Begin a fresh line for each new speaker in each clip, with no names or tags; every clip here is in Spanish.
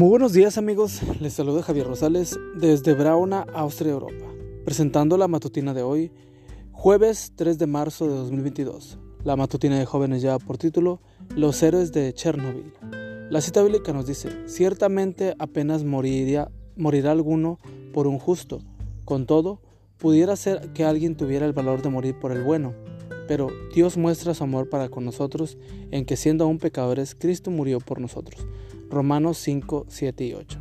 Muy buenos días amigos, les saluda Javier Rosales desde Brauna, Austria, Europa, presentando la matutina de hoy, jueves 3 de marzo de 2022. La matutina de jóvenes lleva por título Los héroes de Chernobyl. La cita bíblica nos dice, ciertamente apenas moriría, morirá alguno por un justo, con todo, pudiera ser que alguien tuviera el valor de morir por el bueno, pero Dios muestra su amor para con nosotros en que siendo aún pecadores, Cristo murió por nosotros Romanos 5, 7 y 8.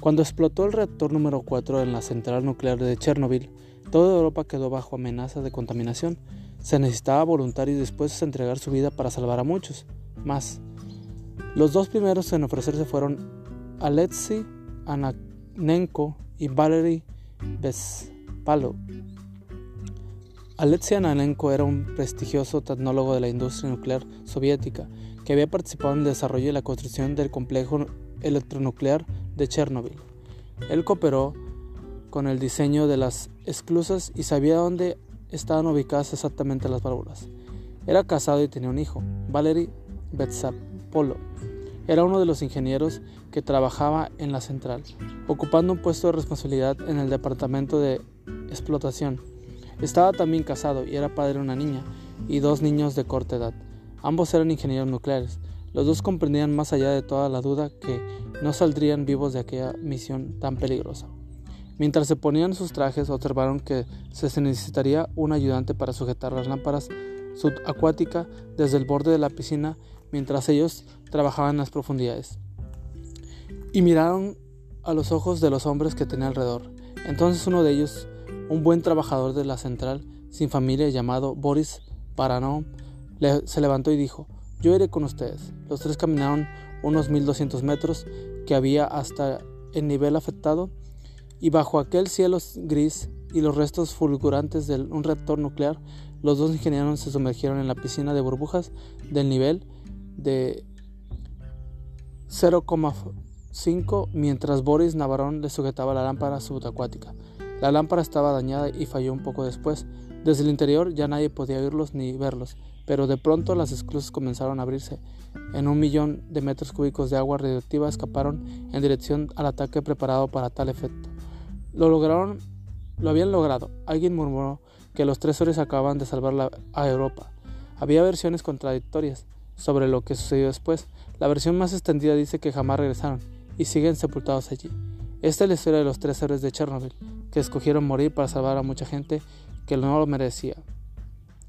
Cuando explotó el reactor número 4 en la central nuclear de Chernobyl, toda Europa quedó bajo amenaza de contaminación. Se necesitaba voluntarios dispuestos a entregar su vida para salvar a muchos más. Los dos primeros en ofrecerse fueron Alexei Ananenko y Valery Bespalov. Alexei Ananenko era un prestigioso tecnólogo de la industria nuclear soviética que había participado en el desarrollo y la construcción del complejo electronuclear de Chernobyl. Él cooperó con el diseño de las esclusas y sabía dónde estaban ubicadas exactamente las válvulas. Era casado y tenía un hijo, Valery Betsapolo. Era uno de los ingenieros que trabajaba en la central, ocupando un puesto de responsabilidad en el departamento de explotación. Estaba también casado y era padre de una niña y dos niños de corta edad. Ambos eran ingenieros nucleares. Los dos comprendían más allá de toda la duda que no saldrían vivos de aquella misión tan peligrosa. Mientras se ponían sus trajes, observaron que se necesitaría un ayudante para sujetar las lámparas subacuáticas desde el borde de la piscina mientras ellos trabajaban en las profundidades. Y miraron a los ojos de los hombres que tenía alrededor. Entonces uno de ellos, un buen trabajador de la central, sin familia llamado Boris Paranov, se levantó y dijo, yo iré con ustedes. Los tres caminaron unos 1200 metros que había hasta el nivel afectado y bajo aquel cielo gris y los restos fulgurantes de un reactor nuclear, los dos ingenieros se sumergieron en la piscina de burbujas del nivel de 0,5 mientras Boris Navarón le sujetaba la lámpara subacuática. La lámpara estaba dañada y falló un poco después. Desde el interior ya nadie podía oírlos ni verlos, pero de pronto las esclusas comenzaron a abrirse. En un millón de metros cúbicos de agua radioactiva escaparon en dirección al ataque preparado para tal efecto. Lo lograron, lo habían logrado. Alguien murmuró que los tres hombres acababan de salvar a Europa. Había versiones contradictorias sobre lo que sucedió después. La versión más extendida dice que jamás regresaron y siguen sepultados allí. Esta es la historia de los tres héroes de Chernobyl, que escogieron morir para salvar a mucha gente que no lo merecía.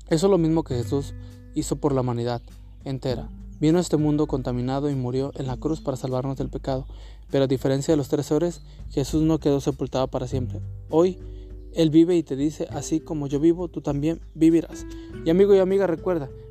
Eso es lo mismo que Jesús hizo por la humanidad entera. Vino a este mundo contaminado y murió en la cruz para salvarnos del pecado. Pero a diferencia de los tres hombres, Jesús no quedó sepultado para siempre. Hoy, Él vive y te dice, así como yo vivo, tú también vivirás. Y amigo y amiga, recuerda